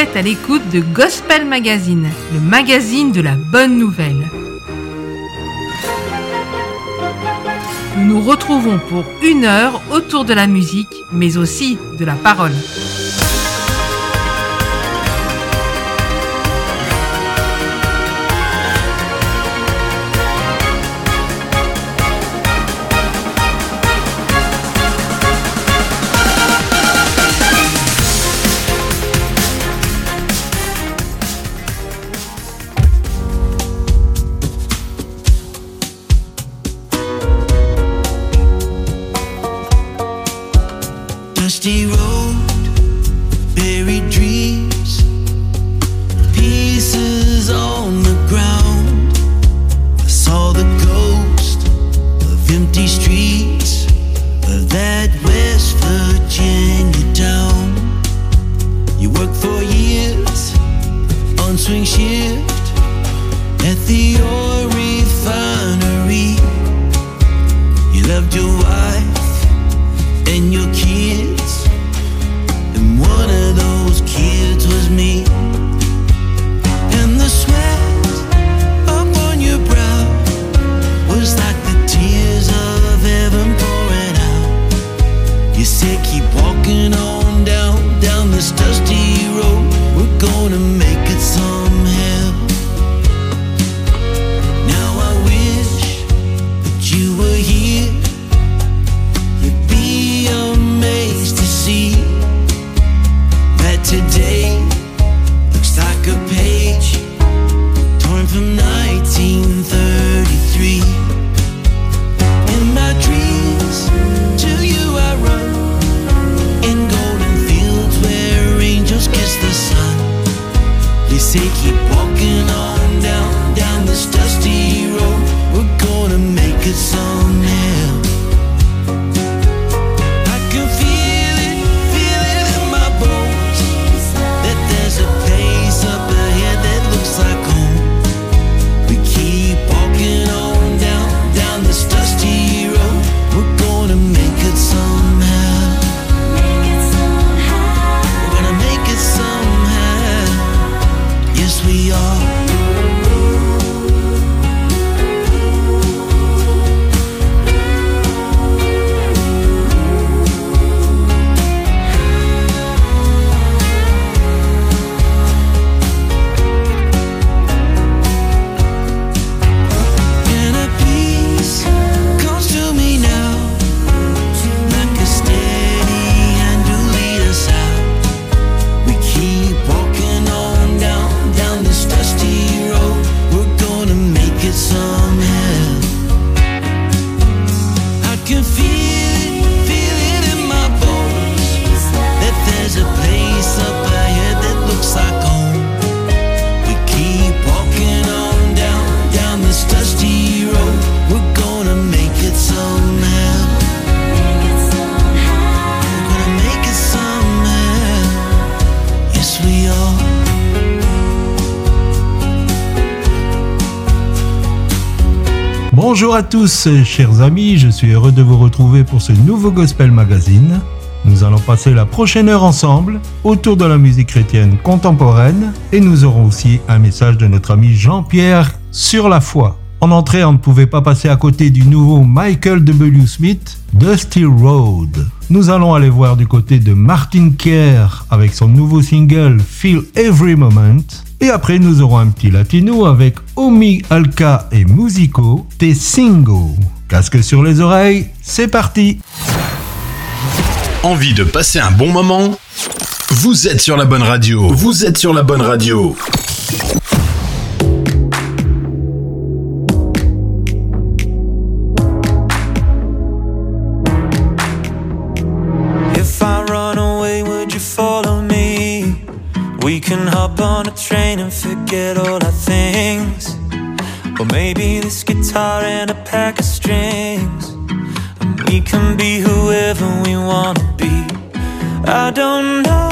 à l'écoute de Gospel Magazine, le magazine de la bonne nouvelle. Nous nous retrouvons pour une heure autour de la musique, mais aussi de la parole. Bonjour à tous, chers amis, je suis heureux de vous retrouver pour ce nouveau Gospel Magazine. Nous allons passer la prochaine heure ensemble autour de la musique chrétienne contemporaine et nous aurons aussi un message de notre ami Jean-Pierre sur la foi. En entrée, on ne pouvait pas passer à côté du nouveau Michael W. Smith, Dusty Road. Nous allons aller voir du côté de Martin Kerr avec son nouveau single Feel Every Moment. Et après, nous aurons un petit latino avec Omi Alka et Musico, Te Singo. Casque sur les oreilles, c'est parti Envie de passer un bon moment? Vous êtes sur la bonne radio. Vous êtes sur la bonne radio. On a train and forget all our things. Or maybe this guitar and a pack of strings. And we can be whoever we wanna be. I don't know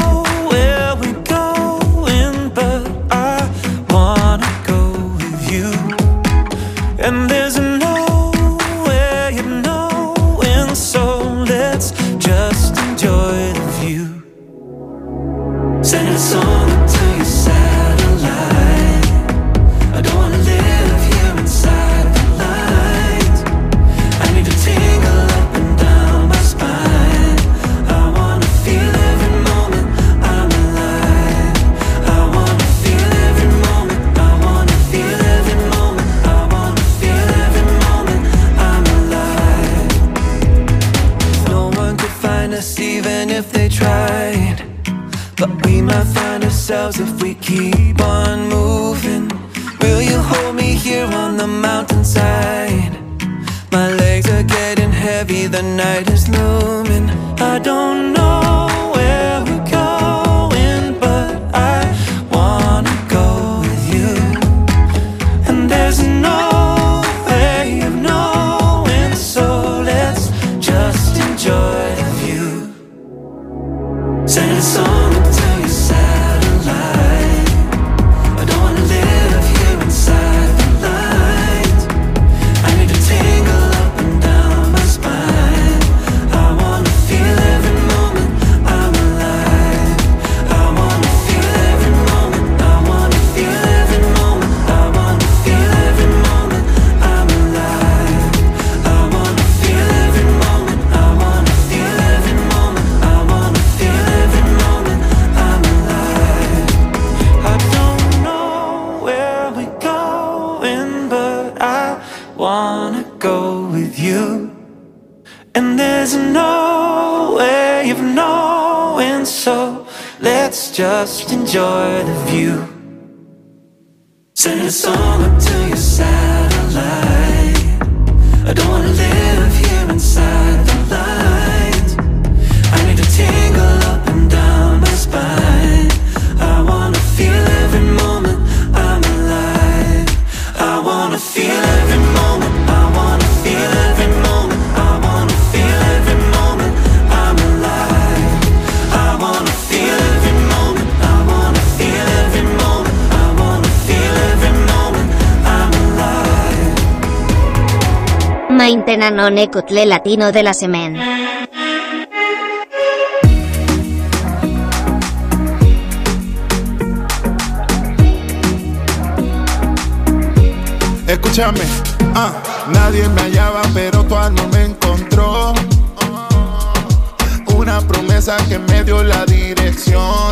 ourselves if we keep on moving. Will you hold me here on the mountainside? My legs are getting heavy, the night non latino de la semaine. Escúchame, ah, nadie me hallaba, pero tu alma me encontró. Una promesa que me dio la dirección.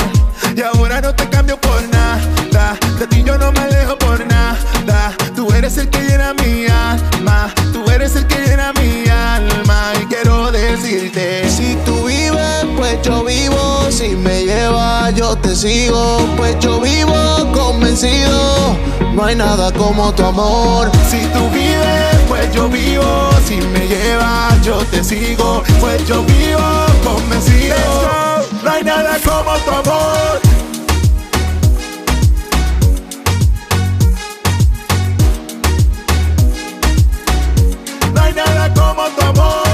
Y ahora no te cambio por nada. De ti yo no me yo vivo. Si me llevas, yo te sigo. Pues yo vivo convencido. No hay nada como tu amor. Si tú vives, pues yo vivo. Si me llevas, yo te sigo. Pues yo vivo convencido. No hay nada como tu amor. No hay nada como tu amor.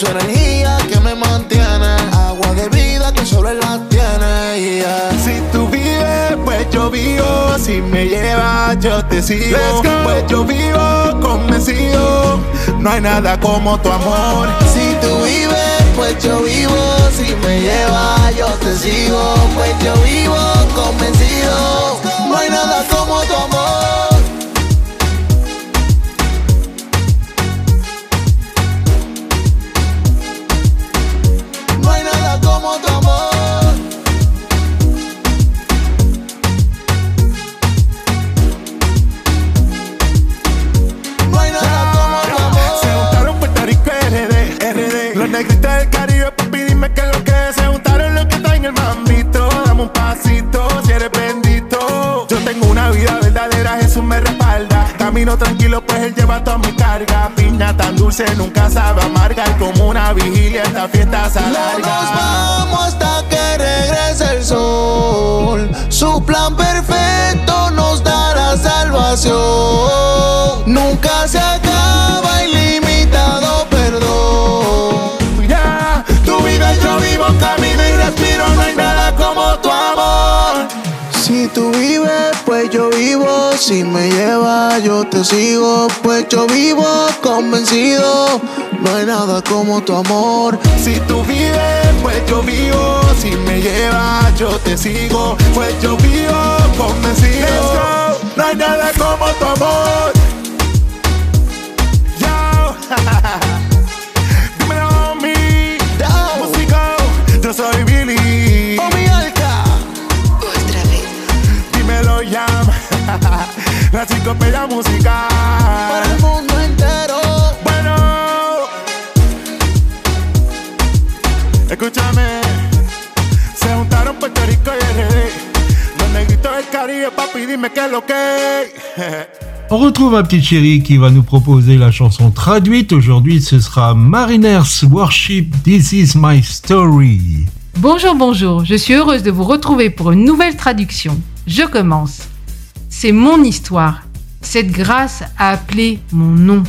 Su energía que me mantiene. Agua de vida que solo él la tiene. yeah. Si tú vives, pues yo vivo. Si me llevas, yo te sigo. Pues yo vivo convencido. No hay nada como tu amor. Si tú vives, pues yo vivo. Si me llevas, yo te sigo. Pues yo vivo convencido. No hay nada como tu amor. Dulce, nunca sabe amarga. Y como una vigilia, esta fiesta se No nos alarga. vamos hasta que regrese el sol. Su plan perfecto nos dará salvación. Nunca se acaba ilimitado perdón. Ya, tú vives, yo vivo, camino y respiro. No hay nada como tu amor. Si tú vives, pues yo vivo. Si me llevas, yo sigo. Pues yo vivo convencido. No hay nada como tu amor. Si tú vives, pues yo vivo. Si me llevas, yo te sigo. Pues yo vivo convencido. No hay nada una enciclopedia musical. Para el mundo entero. Bueno, escúchame. Se juntaron Puerto Rico y RD. Los negritos del Caribe, papi, dime qué es lo que es. On retrouve ma petite chérie qui va nous proposer la chanson traduite. Aujourd'hui, ce sera Mariners Worship This Is My Story. Bonjour, bonjour, je suis heureuse de vous retrouver pour une nouvelle traduction. Je commence. C'est mon histoire. Cette grâce a appelé mon nom.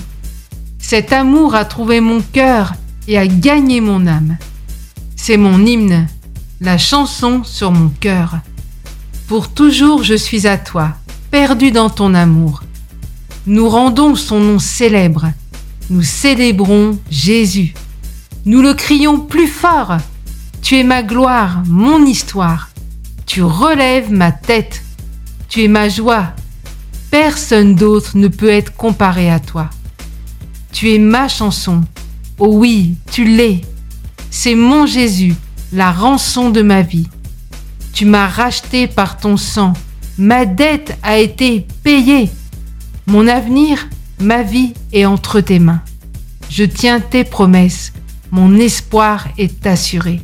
Cet amour a trouvé mon cœur et a gagné mon âme. C'est mon hymne, la chanson sur mon cœur. Pour toujours je suis à toi, perdu dans ton amour. Nous rendons son nom célèbre. Nous célébrons Jésus. Nous le crions plus fort. Tu es ma gloire, mon histoire. Tu relèves ma tête. Tu es ma joie. Personne d'autre ne peut être comparé à toi. Tu es ma chanson. Oh oui, tu l'es. C'est mon Jésus, la rançon de ma vie. Tu m'as racheté par ton sang. Ma dette a été payée. Mon avenir, ma vie est entre tes mains. Je tiens tes promesses. Mon espoir est assuré.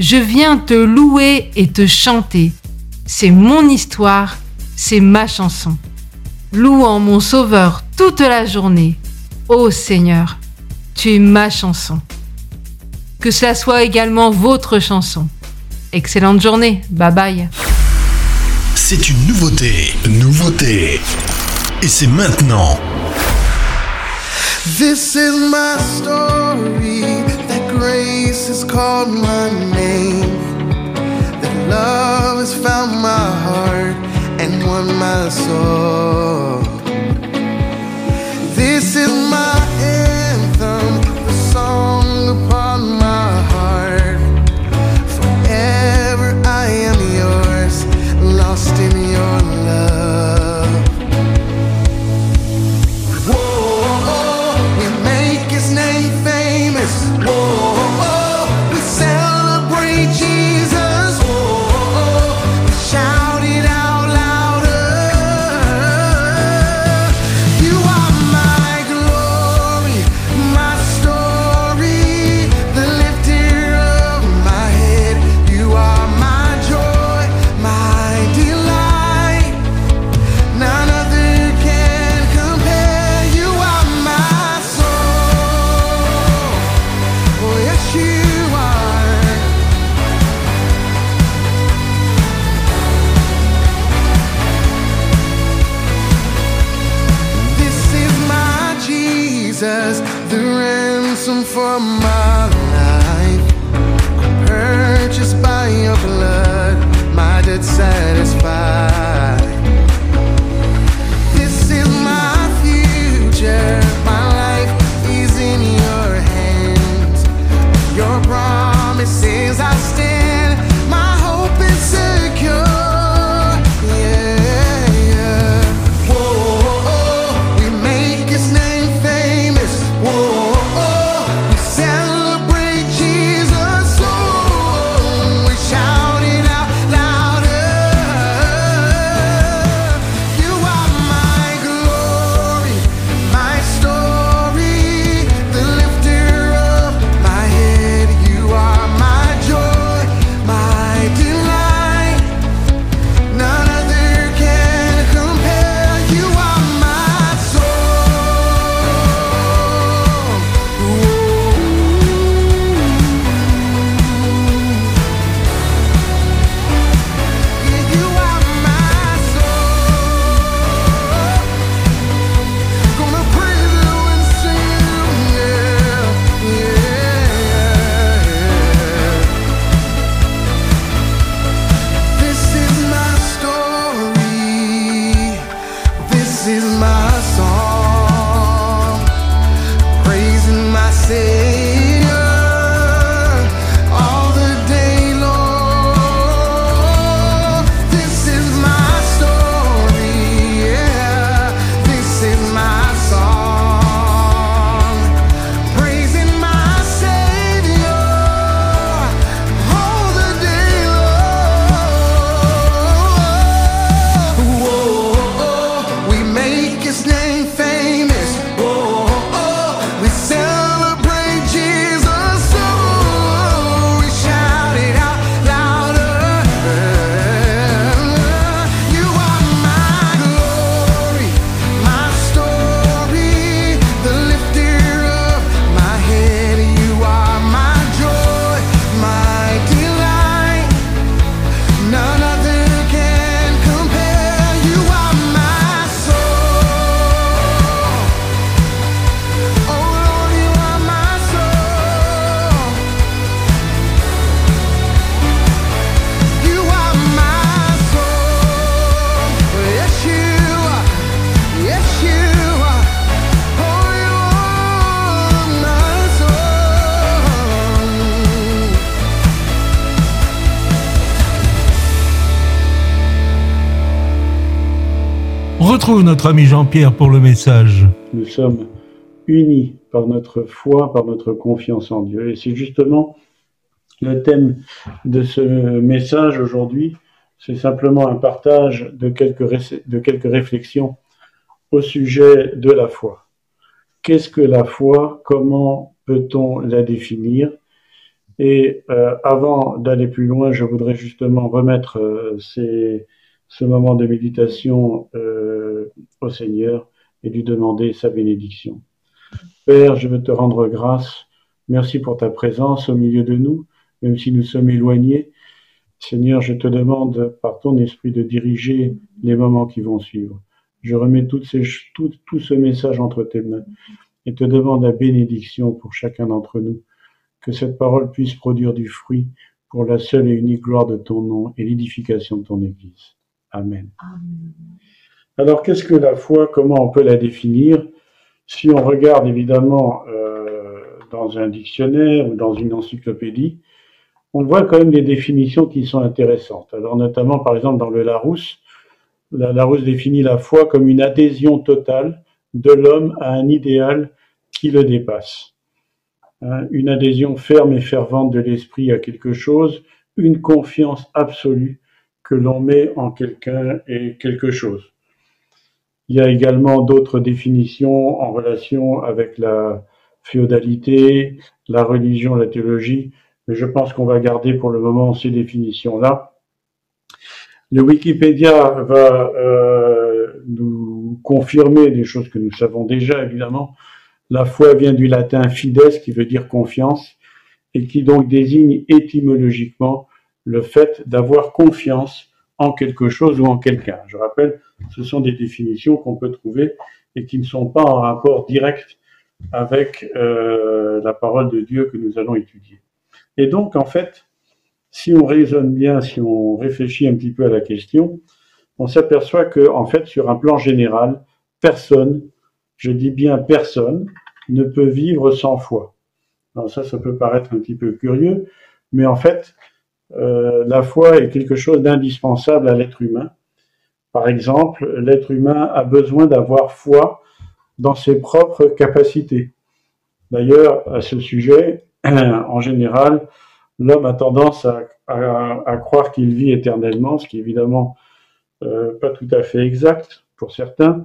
Je viens te louer et te chanter. C'est mon histoire, c'est ma chanson. Louant mon Sauveur toute la journée. Ô Seigneur, tu es ma chanson. Que cela soit également votre chanson. Excellente journée, bye bye. C'est une nouveauté. Nouveauté. Et c'est maintenant. This is my story. That grace has called my name. That love has found my heart and won my soul. This is my notre ami Jean-Pierre pour le message? Nous sommes unis par notre foi, par notre confiance en Dieu. Et c'est justement le thème de ce message aujourd'hui. C'est simplement un partage de quelques, de quelques réflexions au sujet de la foi. Qu'est-ce que la foi? Comment peut-on la définir? Et euh, avant d'aller plus loin, je voudrais justement remettre euh, ces, ce moment de méditation euh, au Seigneur et lui demander sa bénédiction. Père, je veux te rendre grâce. Merci pour ta présence au milieu de nous, même si nous sommes éloignés. Seigneur, je te demande par ton esprit de diriger les moments qui vont suivre. Je remets toutes ces, tout, tout ce message entre tes mains et te demande la bénédiction pour chacun d'entre nous, que cette parole puisse produire du fruit pour la seule et unique gloire de ton nom et l'édification de ton Église. Amen. Alors, qu'est-ce que la foi Comment on peut la définir? Si on regarde évidemment euh, dans un dictionnaire ou dans une encyclopédie, on voit quand même des définitions qui sont intéressantes. Alors, notamment, par exemple, dans le Larousse, la Larousse définit la foi comme une adhésion totale de l'homme à un idéal qui le dépasse. Hein, une adhésion ferme et fervente de l'esprit à quelque chose, une confiance absolue que l'on met en quelqu'un et quelque chose. Il y a également d'autres définitions en relation avec la féodalité, la religion, la théologie, mais je pense qu'on va garder pour le moment ces définitions-là. Le Wikipédia va euh, nous confirmer des choses que nous savons déjà, évidemment. La foi vient du latin fides, qui veut dire confiance, et qui donc désigne étymologiquement le fait d'avoir confiance en quelque chose ou en quelqu'un. Je rappelle, ce sont des définitions qu'on peut trouver et qui ne sont pas en rapport direct avec euh, la parole de Dieu que nous allons étudier. Et donc, en fait, si on raisonne bien, si on réfléchit un petit peu à la question, on s'aperçoit que, en fait, sur un plan général, personne, je dis bien personne, ne peut vivre sans foi. Alors ça, ça peut paraître un petit peu curieux, mais en fait, euh, la foi est quelque chose d'indispensable à l'être humain. Par exemple, l'être humain a besoin d'avoir foi dans ses propres capacités. D'ailleurs, à ce sujet, en général, l'homme a tendance à, croire qu'il vit éternellement, ce qui est évidemment euh, pas tout à fait exact pour certains.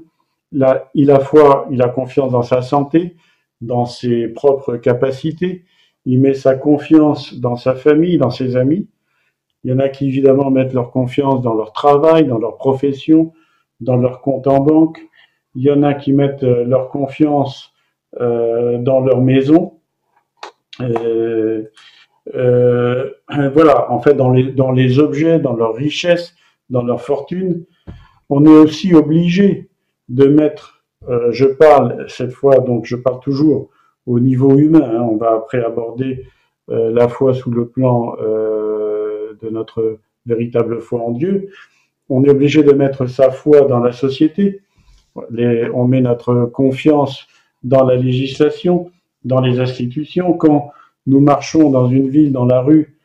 Il a foi, il a confiance dans sa santé, dans ses propres capacités, il met sa confiance dans sa famille, dans ses amis. Il y en a qui évidemment mettent leur confiance dans leur travail, dans leur profession, dans leur compte en banque. Il y en a qui mettent euh, leur confiance euh, dans leur maison. Euh, voilà, en fait, dans les, objets, dans leur richesse, dans leur fortune, on est aussi obligé de mettre, je parle cette fois, donc je parle toujours au niveau humain, hein, on va après aborder la foi sous le plan de notre véritable foi en Dieu, on est obligé de mettre sa foi dans la société, on met notre confiance dans la législation, dans les institutions, quand nous marchons dans une ville, dans la rue,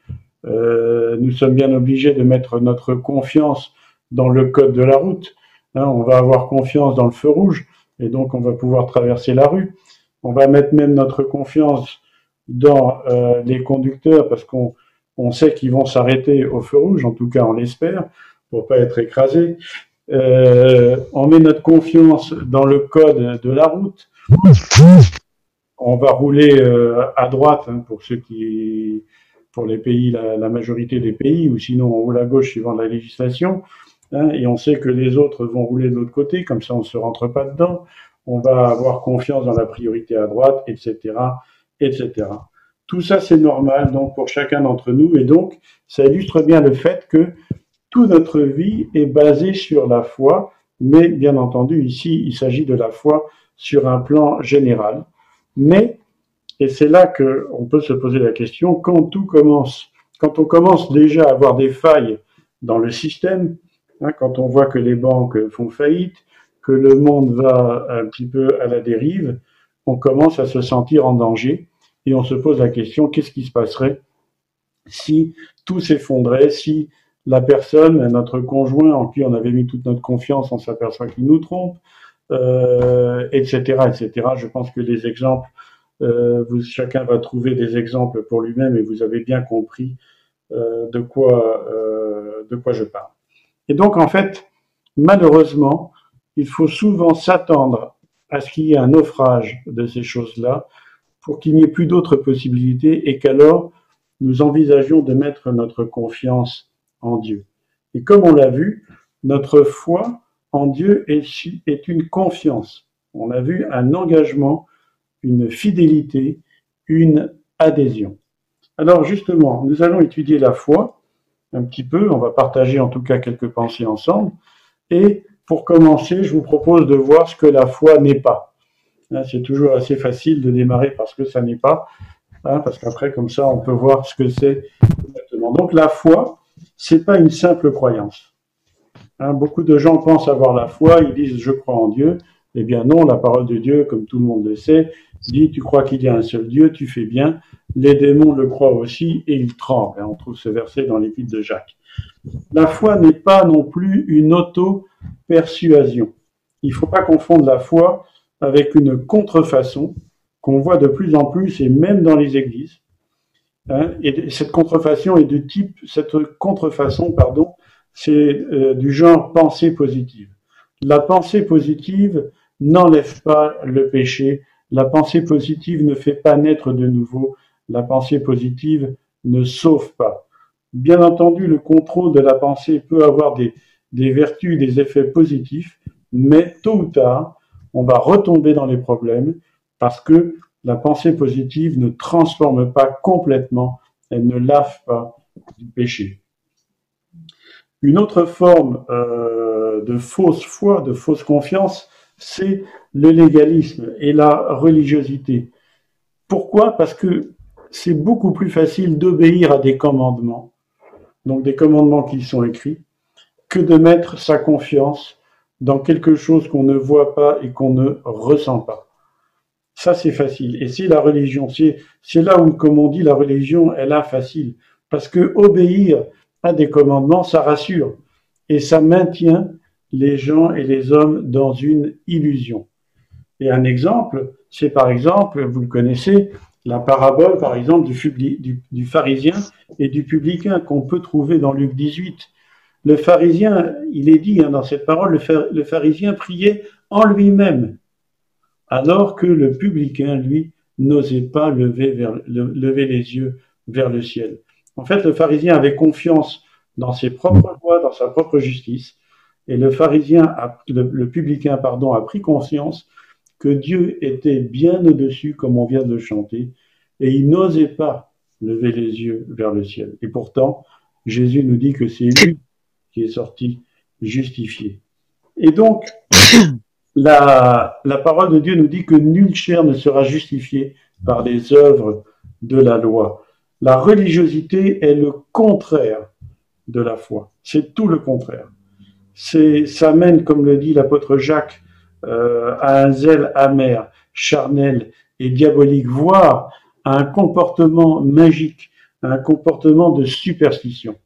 euh, nous sommes bien obligés de mettre notre confiance dans le code de la route. Hein, on va avoir confiance dans le feu rouge et donc on va pouvoir traverser la rue. On va mettre même notre confiance dans euh, les conducteurs parce qu'on on sait qu'ils vont s'arrêter au feu rouge, en tout cas on l'espère, pour pas être écrasé. Euh, on met notre confiance dans le code de la route on va rouler euh, à droite hein, pour ceux qui, pour les pays, la, majorité des pays, ou sinon on roule à gauche suivant la législation. Hein, et on sait que les autres vont rouler de l'autre côté, comme ça on ne se rentre pas dedans. On va avoir confiance dans la priorité à droite, etc., etc. Tout ça c'est normal donc pour chacun d'entre nous, et donc ça illustre bien le fait que toute notre vie est basée sur la foi, mais bien entendu ici il s'agit de la foi sur un plan général. Mais, et c'est là qu'on peut se poser la question, quand tout commence, quand on commence déjà à avoir des failles dans le système, hein, quand on voit que les banques font faillite, que le monde va un petit peu à la dérive, on commence à se sentir en danger et on se pose la question qu'est-ce qui se passerait si tout s'effondrait, si la personne, notre conjoint en qui on avait mis toute notre confiance, on s'aperçoit qu'il nous trompe, euh, etc., etc. Je pense que les exemples, euh, chacun va trouver des exemples pour lui-même et vous avez bien compris euh, de quoi de quoi je parle. Et donc en fait, malheureusement, il faut souvent s'attendre à ce qu'il y ait un naufrage de ces choses-là pour qu'il n'y ait plus d'autres possibilités et qu'alors nous envisagions de mettre notre confiance en Dieu. Et comme on l'a vu, notre foi en Dieu est, une confiance. On a vu un engagement, une fidélité, une adhésion. Alors justement, nous allons étudier la foi un petit peu, on va partager en tout cas quelques pensées ensemble, et pour commencer, je vous propose de voir ce que la foi n'est pas. Hein, c'est toujours assez facile de démarrer parce que ça n'est pas, hein, parce qu'après, comme ça, on peut voir ce que c'est exactement. Donc la foi, c'est pas une simple croyance. Hein, beaucoup de gens pensent avoir la foi, ils disent je crois en Dieu. Eh bien non, la parole de Dieu, comme tout le monde le sait, dit tu crois qu'il y a un seul Dieu, tu fais bien. Les démons le croient aussi et ils tremblent. On trouve ce verset dans l'épître de Jacques. La foi n'est pas non plus une auto-persuasion. Il ne faut pas confondre la foi avec une contrefaçon qu'on voit de plus en plus et même dans les églises. Hein, et cette contrefaçon est du type, cette contrefaçon, pardon, c'est euh, du genre pensée positive. La pensée positive n'enlève pas le péché. La pensée positive ne fait pas naître de nouveau. La pensée positive ne sauve pas. Bien entendu, le contrôle de la pensée peut avoir des vertus, des effets positifs, mais tôt ou tard, on va retomber dans les problèmes parce que la pensée positive ne transforme pas complètement, elle ne lave pas du péché. Une autre forme euh, de fausse foi, de fausse confiance, c'est le légalisme et la religiosité. Pourquoi? Parce que c'est beaucoup plus facile d'obéir à des commandements, donc des commandements qui sont écrits, que de mettre sa confiance dans quelque chose qu'on ne voit pas et qu'on ne ressent pas. Ça, c'est facile. Et c'est la religion. C'est là où, comme on dit, la religion est là facile. Parce que obéir à des commandements, ça rassure. Et ça maintient les gens et les hommes dans une illusion. Et un exemple, c'est par exemple, vous le connaissez, la parabole, par exemple, du, du pharisien et du publicain qu'on peut trouver dans Luc 18. Le pharisien, il est dit hein, dans cette parole, le, pharisien priait en lui-même, alors que le publicain, lui, n'osait pas lever, les yeux vers le ciel. En fait, le pharisien avait confiance dans ses propres lois, dans sa propre justice, et le pharisien, le, publicain, pardon, a pris conscience que Dieu était bien au-dessus, comme on vient de le chanter, et il n'osait pas lever les yeux vers le ciel. Et pourtant, Jésus nous dit que c'est lui qui est sorti justifié. Et donc, la, la parole de Dieu nous dit que nulle chair ne sera justifiée par les œuvres de la loi. La religiosité est le contraire de la foi. C'est tout le contraire. C'est, ça mène, comme le dit l'apôtre Jacques, euh, à un zèle amer, charnel et diabolique, voire à un comportement magique, à un comportement de superstition.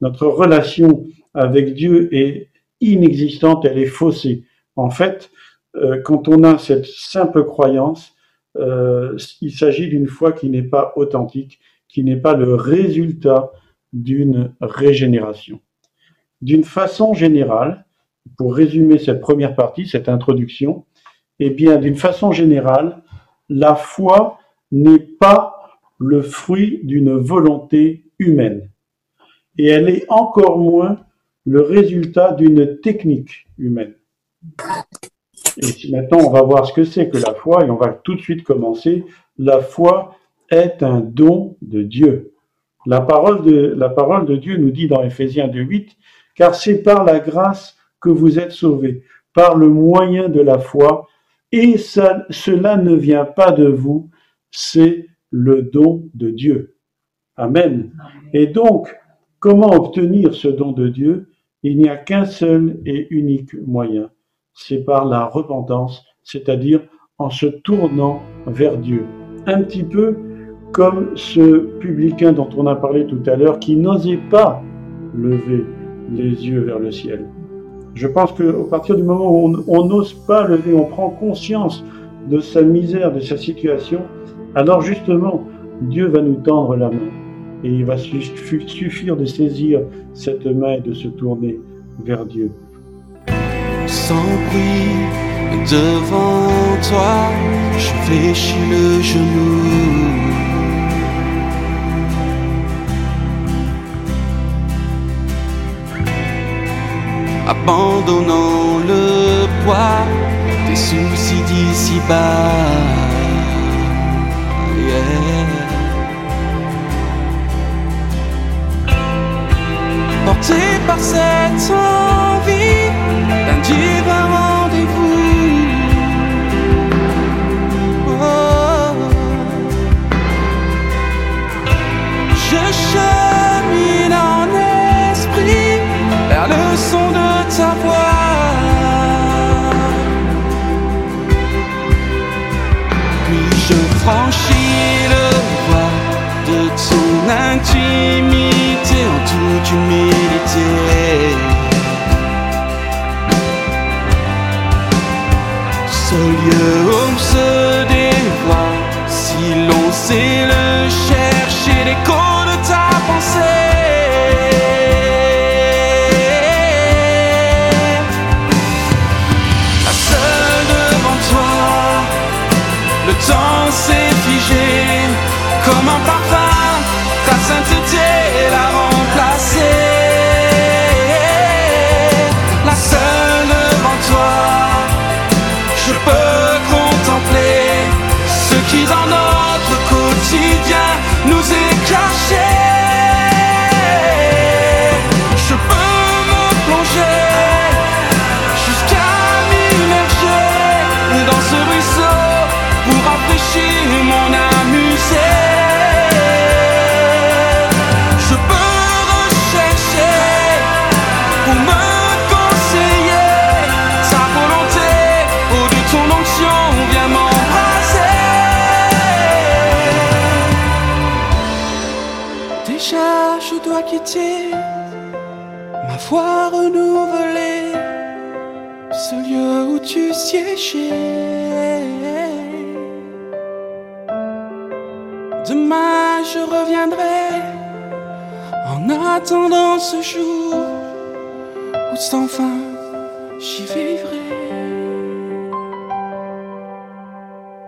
Notre relation avec Dieu est inexistante, elle est faussée. En fait, euh, quand on a cette simple croyance, euh, il s'agit d'une foi qui n'est pas authentique, qui n'est pas le résultat d'une régénération. D'une façon générale, pour résumer cette première partie, cette introduction, eh bien, d'une façon générale, la foi n'est pas le fruit d'une volonté humaine et elle est encore moins le résultat d'une technique humaine. Et maintenant on va voir ce que c'est que la foi, et on va tout de suite commencer, la foi est un don de Dieu. La parole de, la parole de Dieu nous dit dans Ephésiens 2.8, car c'est par la grâce que vous êtes sauvés, par le moyen de la foi, et ça, cela ne vient pas de vous, c'est le don de Dieu. Amen. Et donc, Comment obtenir ce don de Dieu? Il n'y a qu'un seul et unique moyen, c'est par la repentance, c'est-à-dire en se tournant vers Dieu. Un petit peu comme ce publicain dont on a parlé tout à l'heure qui n'osait pas lever les yeux vers le ciel. Je pense qu'à partir du moment où on n'ose pas lever, on prend conscience de sa misère, de sa situation, alors justement, Dieu va nous tendre la main et il va suffire de saisir cette main et de se tourner vers Dieu. Sans bruit devant toi, je fléchis le genou. Abandonnant le poids des soucis d'ici-bas. Porté par cette envie d'un divin rendez-vous. Oh. Je chemine en esprit vers le son de ta voix. Ton intimité en toute humilité. Seul lieu où se dévoile, si l'on sait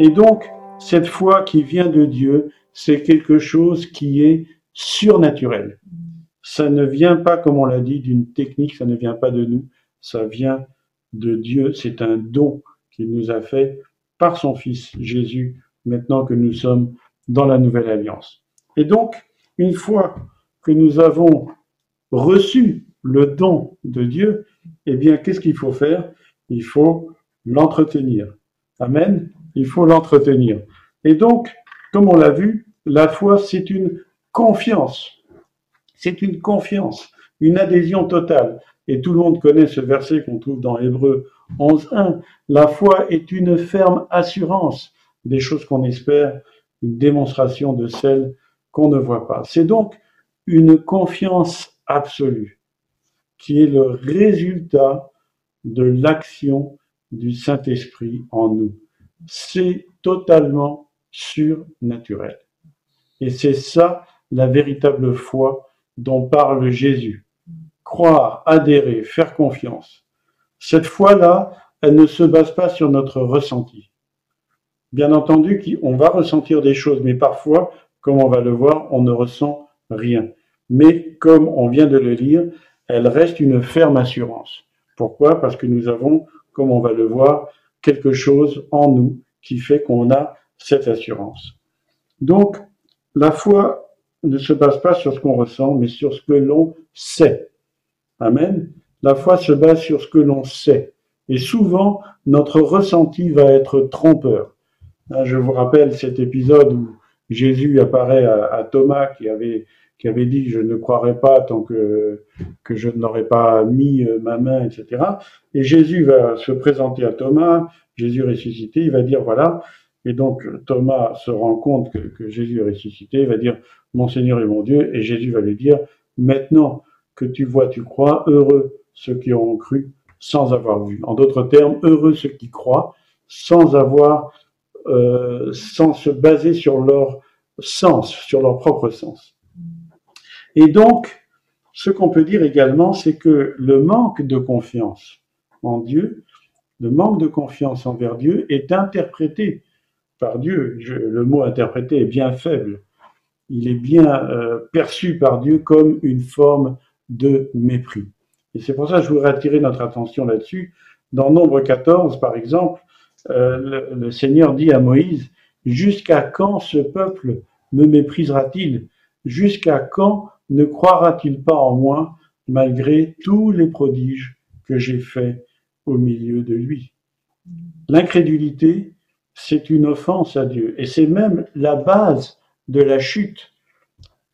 Et donc, cette foi qui vient de Dieu, c'est quelque chose qui est surnaturel. Ça ne vient pas, comme on l'a dit, d'une technique, ça ne vient pas de nous, ça vient de Dieu. C'est un don qu'il nous a fait par son Fils Jésus, maintenant que nous sommes dans la nouvelle alliance. Et donc, une fois que nous avons reçu le don de Dieu, eh bien, qu'est-ce qu'il faut faire? Il faut l'entretenir. Amen. Il faut l'entretenir. Et donc, comme on l'a vu, la foi, c'est une confiance. C'est une confiance, une adhésion totale. Et tout le monde connaît ce verset qu'on trouve dans Hébreu 11.1. La foi est une ferme assurance des choses qu'on espère, une démonstration de celles qu'on ne voit pas. C'est donc une confiance absolue qui est le résultat de l'action du Saint-Esprit en nous. C'est totalement surnaturel. Et c'est ça la véritable foi dont parle Jésus. Croire, adhérer, faire confiance. Cette foi-là, elle ne se base pas sur notre ressenti. Bien entendu, on va ressentir des choses, mais parfois, comme on va le voir, on ne ressent rien. Mais comme on vient de le lire, elle reste une ferme assurance. Pourquoi? Parce que nous avons, comme on va le voir, quelque chose en nous qui fait qu'on a cette assurance. Donc, la foi ne se base pas sur ce qu'on ressent, mais sur ce que l'on sait. Amen. La foi se base sur ce que l'on sait. Et souvent, notre ressenti va être trompeur. Je vous rappelle cet épisode où Jésus apparaît à, Thomas qui avait, qui avait dit je ne croirai pas tant que, que je n'aurais pas mis euh, ma main, etc. Et Jésus va se présenter à Thomas, Jésus ressuscité, il va dire voilà, et donc Thomas se rend compte que, Jésus est ressuscité, il va dire mon Seigneur et mon Dieu, et Jésus va lui dire maintenant que tu vois, tu crois, heureux ceux qui auront cru sans avoir vu. En d'autres termes, heureux ceux qui croient sans avoir, euh, sans se baser sur leur sens, sur leur propre sens. Et donc, ce qu'on peut dire également, c'est que le manque de confiance en Dieu, le manque de confiance envers Dieu est interprété par Dieu. le mot interprété est bien faible. Il est bien euh, perçu par Dieu comme une forme de mépris. Et c'est pour ça que je voudrais attirer notre attention là-dessus. Dans Nombre 14, par exemple, euh, le, Seigneur dit à Moïse, Jusqu'à quand ce peuple me méprisera-t-il? Jusqu'à quand ne croira-t-il pas en moi malgré tous les prodiges que j'ai faits au milieu de lui? L'incrédulité, c'est une offense à Dieu et c'est même la base de la chute.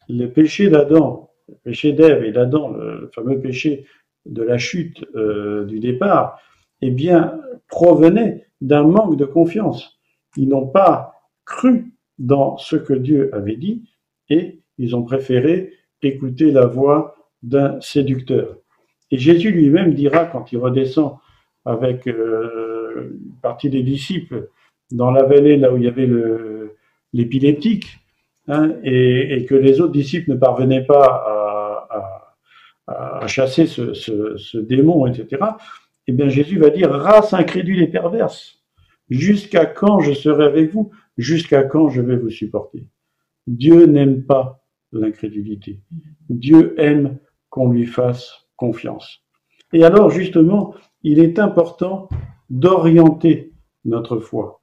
Le péché d'Adam, le péché d'Ève et d'Adam, le fameux péché de la chute euh, du départ, eh bien, provenait d'un manque de confiance. Ils n'ont pas cru dans ce que Dieu avait dit et ils ont préféré écouter la voix d'un séducteur. Et Jésus lui-même dira quand il redescend avec euh, une partie des disciples dans la vallée là où il y avait l'épileptique, hein, et, que les autres disciples ne parvenaient pas à, chasser ce, ce, ce, démon, etc., eh bien Jésus va dire, race incrédule et perverse, jusqu'à quand je serai avec vous? Jusqu'à quand je vais vous supporter? Dieu n'aime pas l'incrédulité. Dieu aime qu'on lui fasse confiance. Et alors, justement, il est important d'orienter notre foi.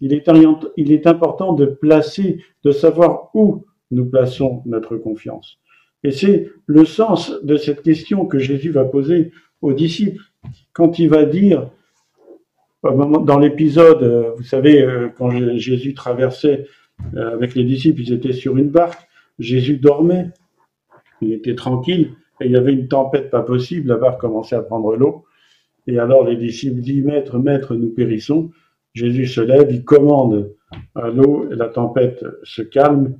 Il est, il est important de placer, de savoir où nous plaçons notre confiance. Et c'est le sens de cette question que Jésus va poser aux disciples quand il va dire, dans l'épisode, euh, vous savez, euh, quand Jésus traversait euh, avec les disciples, ils étaient sur une barque, Jésus dormait, il était tranquille, et il y avait une tempête pas possible, la barque commençait à prendre l'eau, et alors les disciples disent, Maître, Maître, nous périssons. Jésus se lève, il commande à l'eau, et la tempête se calme,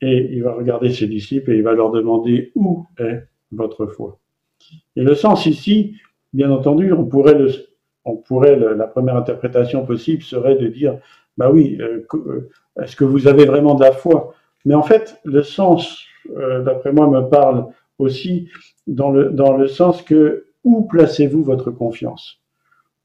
et il va regarder ses disciples et il va leur demander où est votre foi? Et le sens ici, bien entendu, on pourrait le, on pourrait la première interprétation possible serait de dire, bah oui, euh, euh, est-ce que vous avez vraiment de la foi? Mais en fait, le sens, euh, d'après moi, me parle aussi dans le, dans le sens que où placez-vous votre confiance?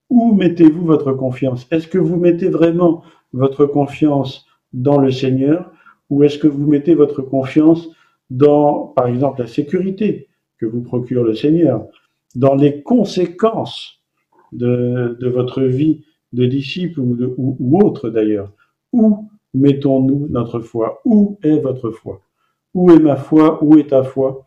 Où mettez-vous votre confiance? Est-ce que vous mettez vraiment votre confiance dans le Seigneur ou est-ce que vous mettez votre confiance dans, par exemple, la sécurité que vous procure le Seigneur, dans les conséquences de, votre vie de disciple ou, ou autre d'ailleurs? Où mettons-nous notre foi Où est votre foi? Où est ma foi? Où est ta foi?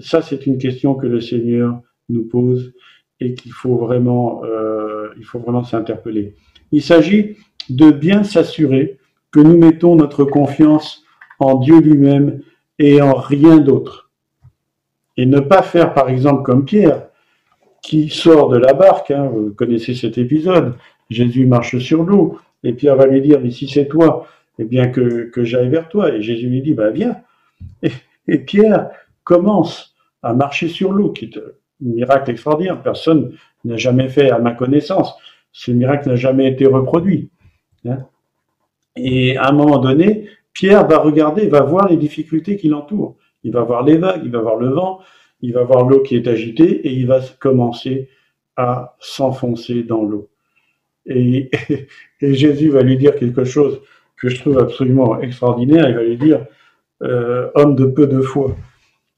Ça, c'est une question que le Seigneur nous pose et qu'il faut vraiment, euh, il s'interpeller. Il s'agit de bien s'assurer que nous mettons notre confiance en Dieu lui-même et en rien d'autre. Et ne pas faire, par exemple, comme Pierre, qui sort de la barque, hein, vous connaissez cet épisode, Jésus marche sur l'eau, et Pierre va lui dire, mais si c'est toi, eh bien que, que j'aille vers toi. Et Jésus lui dit, bah viens. Et, Pierre commence à marcher sur l'eau, qui est miracle extraordinaire. Personne n'a jamais fait à ma connaissance. Ce miracle n'a jamais été reproduit. Hein. Et à un moment donné, Pierre va regarder, va voir les difficultés qui l'entourent. Il va voir les vagues, il va voir le vent, il va voir l'eau qui est agitée et il va commencer à s'enfoncer dans l'eau. Et, Jésus va lui dire quelque chose que je trouve absolument extraordinaire. Il va lui dire, euh, homme de peu de foi.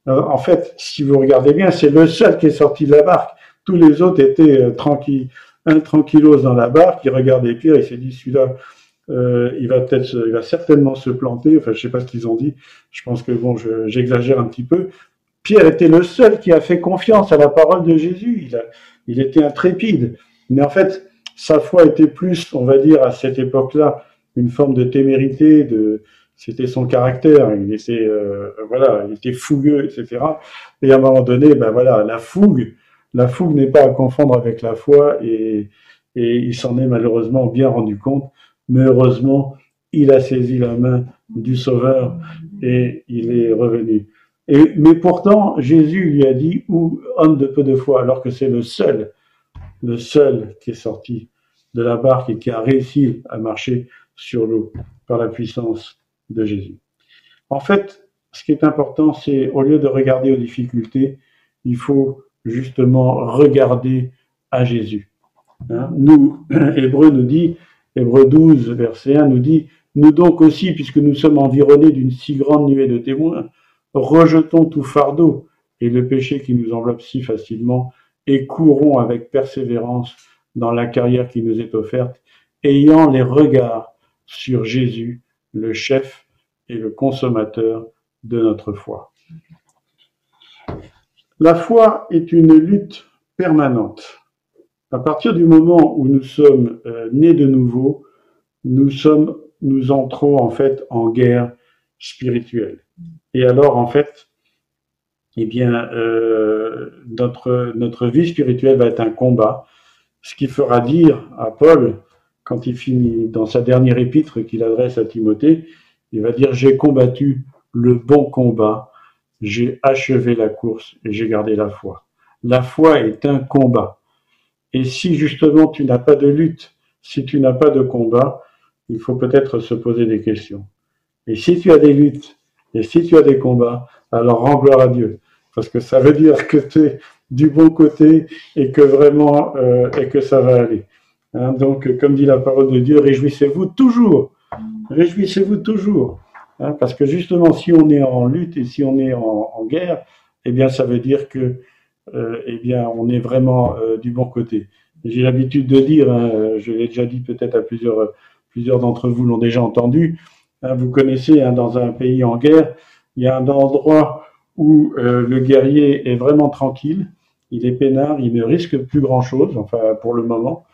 en fait, si vous regardez bien, c'est le seul qui est sorti de la barque. Tous les autres étaient euh, tranquilles, un tranquillos dans la barque. Il regardait Pierre, il s'est dit, celui-là, euh, il va peut-être, il va certainement se planter. Enfin, je sais pas ce qu'ils ont dit. Je pense que bon, j'exagère un petit peu, Pierre était le seul qui a fait confiance à la parole de Jésus. Il, était intrépide. Mais en fait, sa foi était plus, on va dire, à cette époque-là, une forme de témérité, de, c'était son caractère. Il était, euh, voilà, il était fougueux, etc. Et à un moment donné, ben voilà, la fougue, la fougue n'est pas à confondre avec la foi et, et il s'en est malheureusement bien rendu compte. Mais heureusement, il a saisi la main du Sauveur et il est revenu. Et, mais pourtant, Jésus lui a dit, ou homme de peu de foi, alors que c'est le seul, le seul qui est sorti de la barque et qui a réussi à marcher sur l'eau par la puissance de Jésus. En fait, ce qui est important, c'est au lieu de regarder aux difficultés, il faut justement regarder à Jésus. Hein? nous, Hébreu nous dit, Hébreu 12, verset 1 nous dit, nous donc aussi, puisque nous sommes environnés d'une si grande nuée de témoins, rejetons tout fardeau et le péché qui nous enveloppe si facilement et courons avec persévérance dans la carrière qui nous est offerte, ayant les regards sur Jésus, le chef et le consommateur de notre foi. La foi est une lutte permanente. À partir du moment où nous sommes euh, nés de nouveau, nous sommes, nous entrons en fait en guerre spirituelle. Et alors en fait, eh bien, euh, notre notre vie spirituelle va être un combat, ce qui fera dire à Paul quand il finit dans sa dernière épître qu'il adresse à Timothée, il va dire j'ai combattu le bon combat, j'ai achevé la course et j'ai gardé la foi. La foi est un combat. Et si justement tu n'as pas de lutte, si tu n'as pas de combat, il faut peut-être se poser des questions. Et si tu as des luttes, et si tu as des combats, alors rends gloire à Dieu. Parce que ça veut dire que tu es du bon côté et que vraiment, euh, et que ça va aller. Hein, donc, comme dit la parole de Dieu, réjouissez-vous toujours. Réjouissez-vous toujours. Hein, parce que justement, si on est en lutte et si on est en, guerre, eh bien, ça veut dire que, euh, eh bien, on est vraiment euh, du bon côté. J'ai l'habitude de dire, hein, je l'ai déjà dit peut-être à plusieurs, plusieurs d'entre vous l'ont déjà entendu. Hein, vous connaissez, dans un pays en guerre, il y a un endroit où euh, le guerrier est vraiment tranquille, il est peinard, il ne risque plus grand-chose, enfin pour le moment.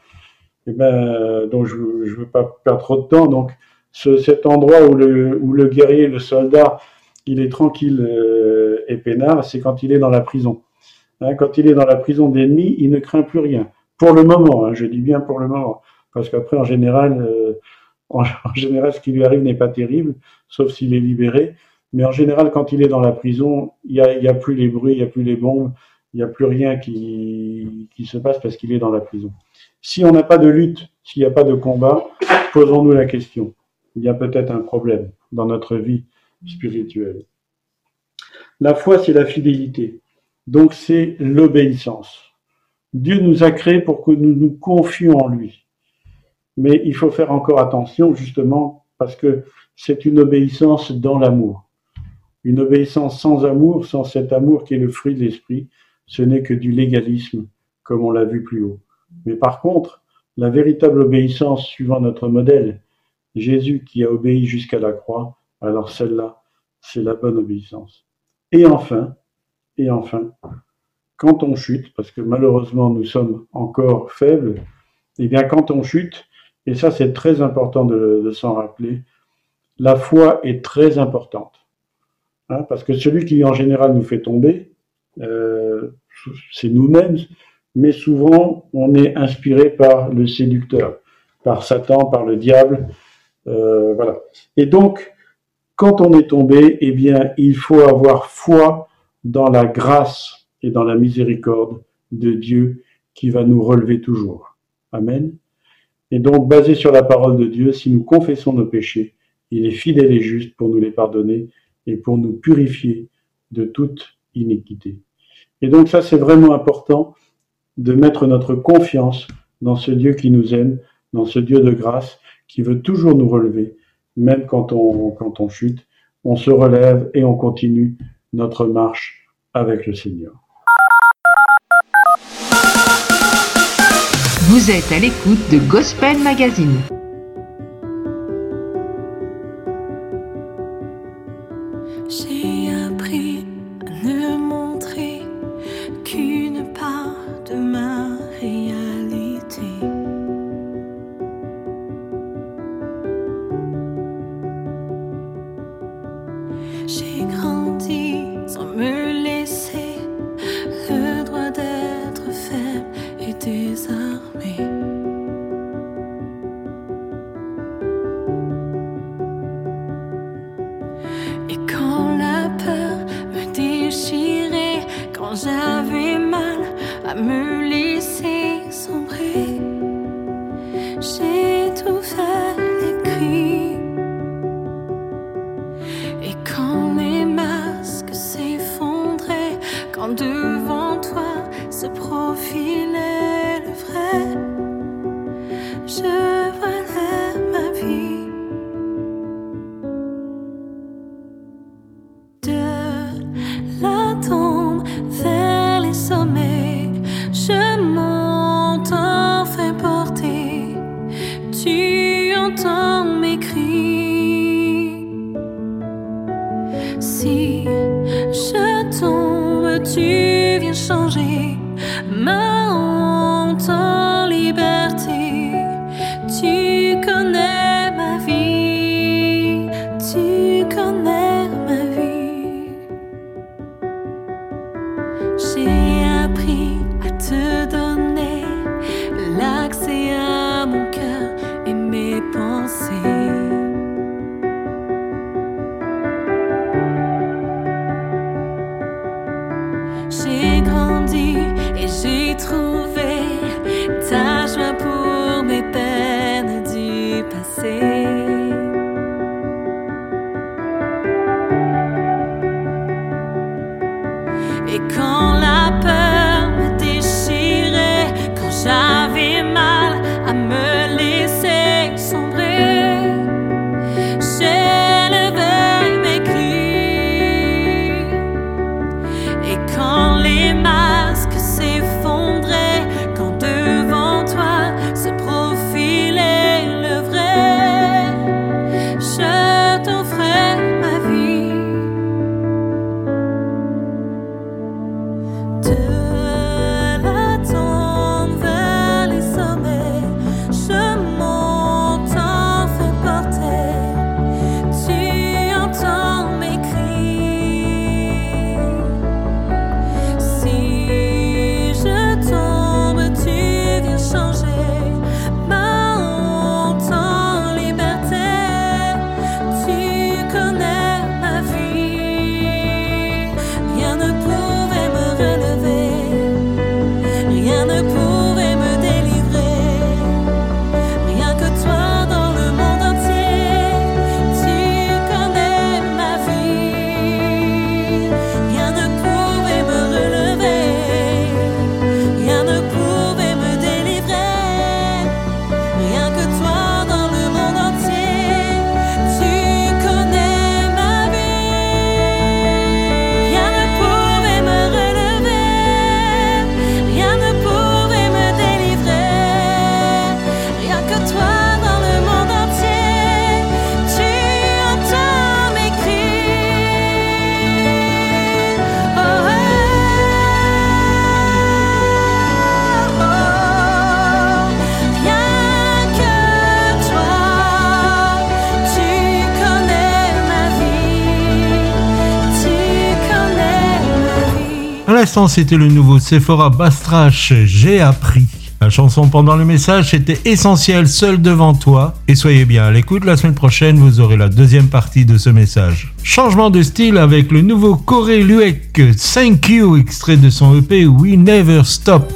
Eh ben, donc je ne veux pas perdre trop de temps. Donc ce, cet endroit où le, où le guerrier, le soldat, il est tranquille euh, et peinard, c'est quand il est dans la prison. Hein, quand il est dans la prison d'ennemis, il ne craint plus rien. Pour le moment, hein, je dis bien pour le moment, parce qu'après en général, euh, en, général, ce qui lui arrive n'est pas terrible, sauf s'il est libéré. Mais en général, quand il est dans la prison, il n'y a, y a plus les bruits, il n'y a plus les bombes, il n'y a plus rien qui, qui se passe parce qu'il est dans la prison. Si on n'a pas de lutte, s'il n'y a pas de combat, posons-nous la question. Il y a peut-être un problème dans notre vie spirituelle. La foi, c'est la fidélité. Donc, c'est l'obéissance. Dieu nous a créés pour que nous nous confions en lui. Mais il faut faire encore attention, justement, parce que c'est une obéissance dans l'amour. Une obéissance sans amour, sans cet amour qui est le fruit de l'esprit, ce n'est que du légalisme, comme on l'a vu plus haut. Mais par contre, la véritable obéissance suivant notre modèle, Jésus qui a obéi jusqu'à la croix, alors celle-là, c'est la bonne obéissance. Et enfin, et enfin, quand on chute, parce que malheureusement nous sommes encore faibles, et eh bien quand on chute, et ça c'est très important de, s'en rappeler, la foi est très importante. Hein, parce que celui qui en général nous fait tomber, euh, c'est nous-mêmes, mais souvent on est inspiré par le séducteur, par Satan, par le diable. Euh, voilà. Et donc, quand on est tombé, eh bien, il faut avoir foi dans la grâce et dans la miséricorde de Dieu qui va nous relever toujours. Amen. Et donc, basé sur la parole de Dieu, si nous confessons nos péchés, il est fidèle et juste pour nous les pardonner et pour nous purifier de toute iniquité. Et donc ça, c'est vraiment important de mettre notre confiance dans ce Dieu qui nous aime, dans ce Dieu de grâce qui veut toujours nous relever, même quand on, chute, on se relève et on continue notre marche avec le Seigneur. Vous êtes à l'écoute de Gospel Magazine. 星空 Et quand la peur c'était le nouveau Sephora Bastrache, j'ai appris. La chanson pendant le message était essentielle, seul devant toi. Et soyez bien à l'écoute, la semaine prochaine, vous aurez la deuxième partie de ce message. Changement de style avec le nouveau Coré Luek, Thank You, extrait de son EP We Never Stop.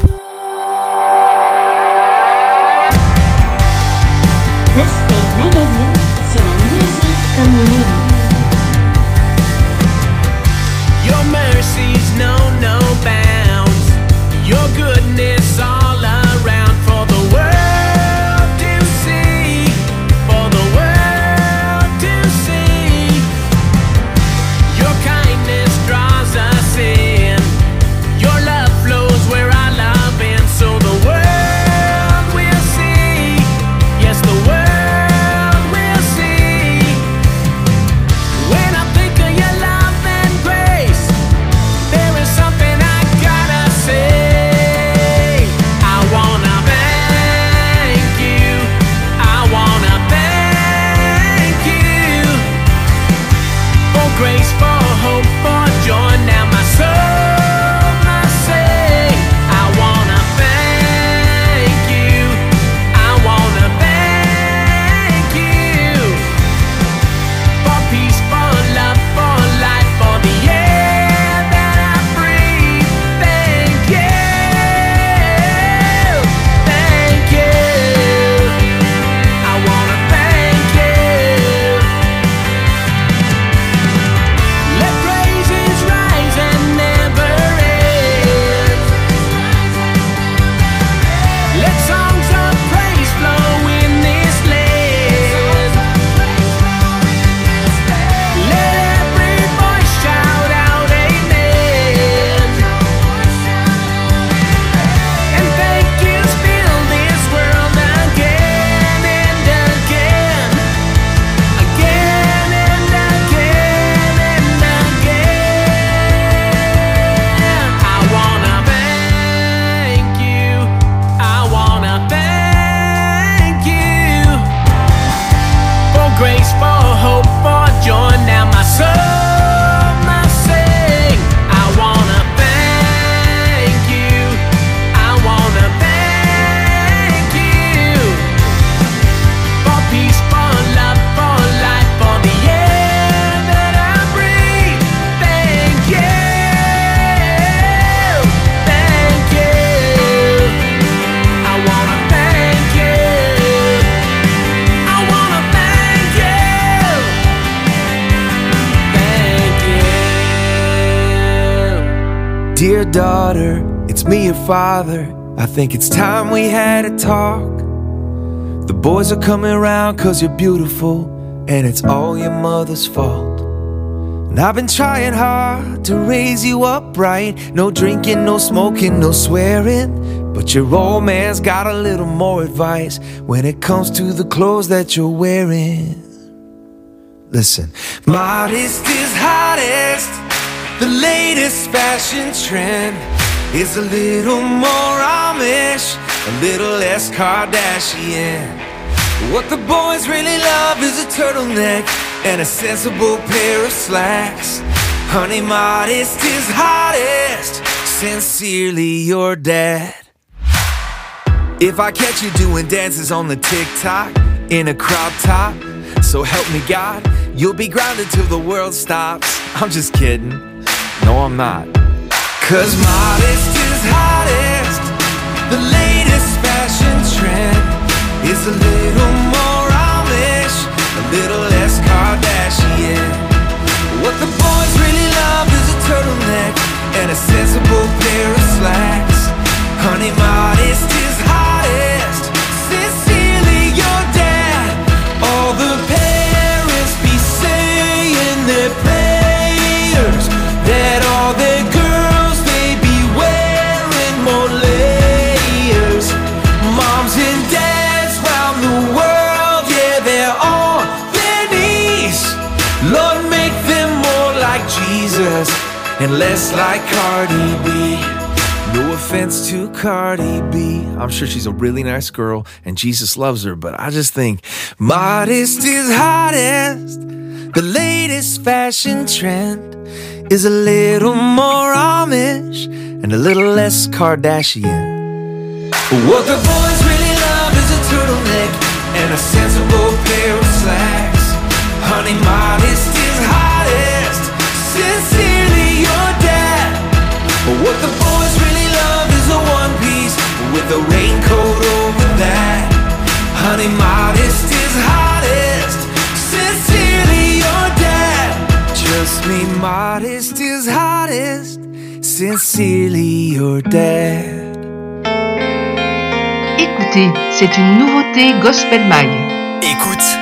Father. I think it's time we had a talk. The boys are coming around cause you're beautiful, and it's all your mother's fault. And I've been trying hard to raise you up right. No drinking, no smoking, no swearing. But your old man's got a little more advice when it comes to the clothes that you're wearing. Listen, modest is hottest. The latest fashion trend is a little more Amish, a little less Kardashian. What the boys really love is a turtleneck and a sensible pair of slacks. Honey, modest is hottest. Sincerely, your dad. If I catch you doing dances on the TikTok in a crop top, so help me God, you'll be grounded till the world stops. I'm just kidding. No, I'm not. Cause modest is hottest. The latest fashion trend is a little more Amish, a little less Kardashian. What the boys really love is a turtleneck and a sensible pair of slacks. Honey, modest is and less like Cardi B. No offense to Cardi B. I'm sure she's a really nice girl and Jesus loves her, but I just think modest is hottest. The latest fashion trend is a little more Amish and a little less Kardashian. But what the boys really love is a turtleneck and a sensible pair of slacks. Honey, modest with a raincoat over that. Honey, modest is hottest. Sincerely, your dad. Trust me, modest is hottest. Sincerely, your dad. Écoutez, c'est une nouveauté Gospel Mag. Écoute, écoute,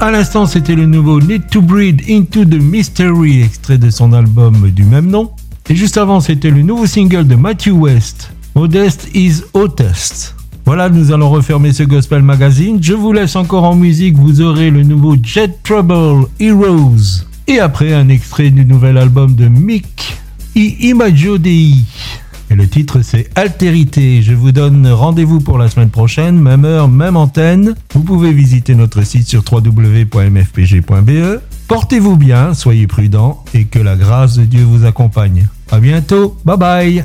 À l'instant, c'était le nouveau Need to Breed Into the Mystery, extrait de son album du même nom. Et juste avant, c'était le nouveau single de Matthew West, Modest is Hottest. Voilà, nous allons refermer ce Gospel Magazine. Je vous laisse encore en musique, vous aurez le nouveau Jet Trouble Heroes. Et après, un extrait du nouvel album de Mick I Imaggio Dei. Et le titre, c'est Altérité. Je vous donne rendez-vous pour la semaine prochaine, même heure, même antenne. Vous pouvez visiter notre site sur www.mfpg.be. Portez-vous bien, soyez prudents et que la grâce de Dieu vous accompagne. À bientôt. Bye bye.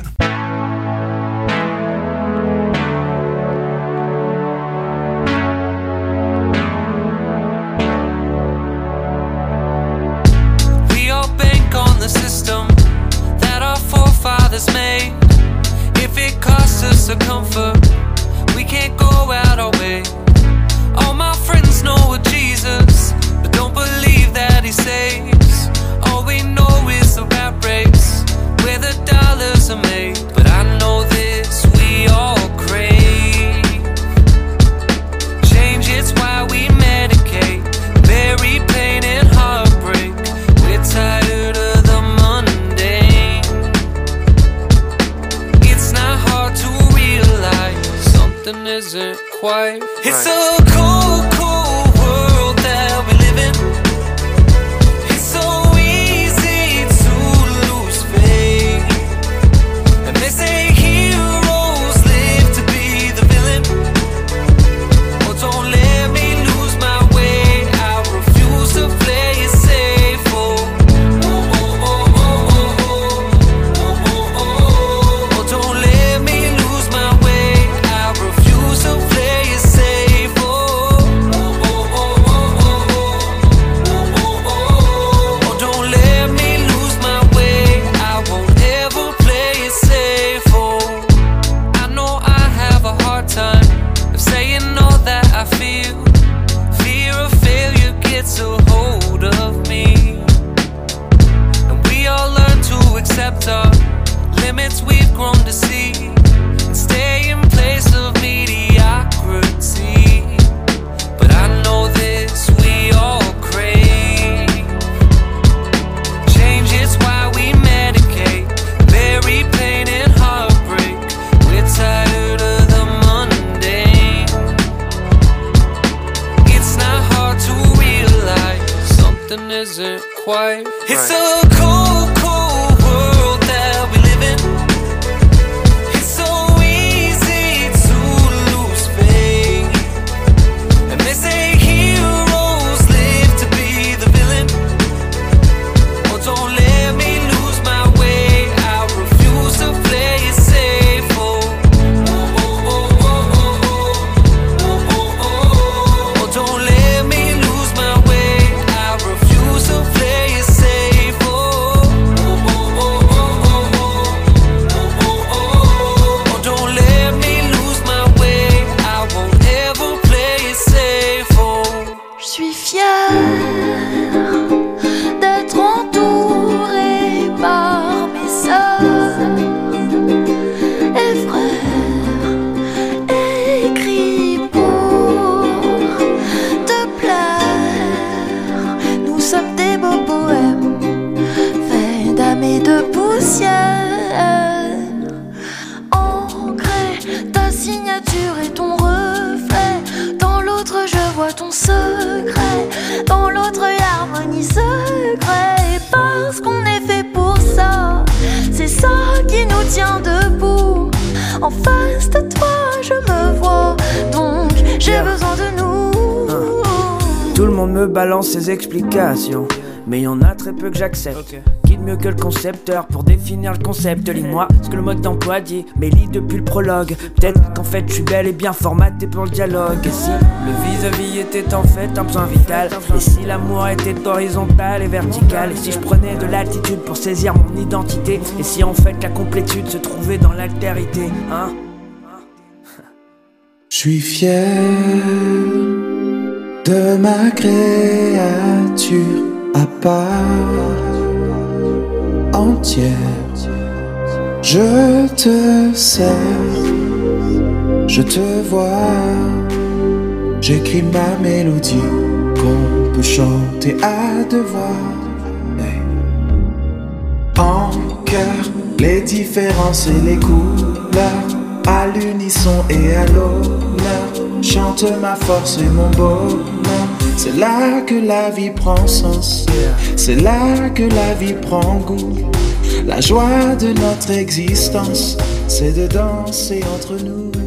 explications, mais y en a très peu que j'accepte. Qui de mieux que le concepteur pour définir le concept. Lis-moi ce que le mode d'emploi dit, mais lis depuis le prologue. Peut-être qu'en fait je suis bel et bien formaté pour le dialogue. Et si le vis-à-vis -vis était en fait un besoin vital, et si l'amour était horizontal et vertical, et si je prenais de l'altitude pour saisir mon identité, et si en fait la complétude se trouvait dans l'altérité, hein? Je suis fier de ma créature à part entière. Je te sers, je te vois, j'écris ma mélodie qu'on peut chanter à. Hey. En cœur, les différences et les couleurs, à l'unisson et à l'honneur, chante ma force et mon bonheur. C'est là que la vie prend sens, c'est là que la vie prend goût. La joie de notre existence, c'est de danser entre nous.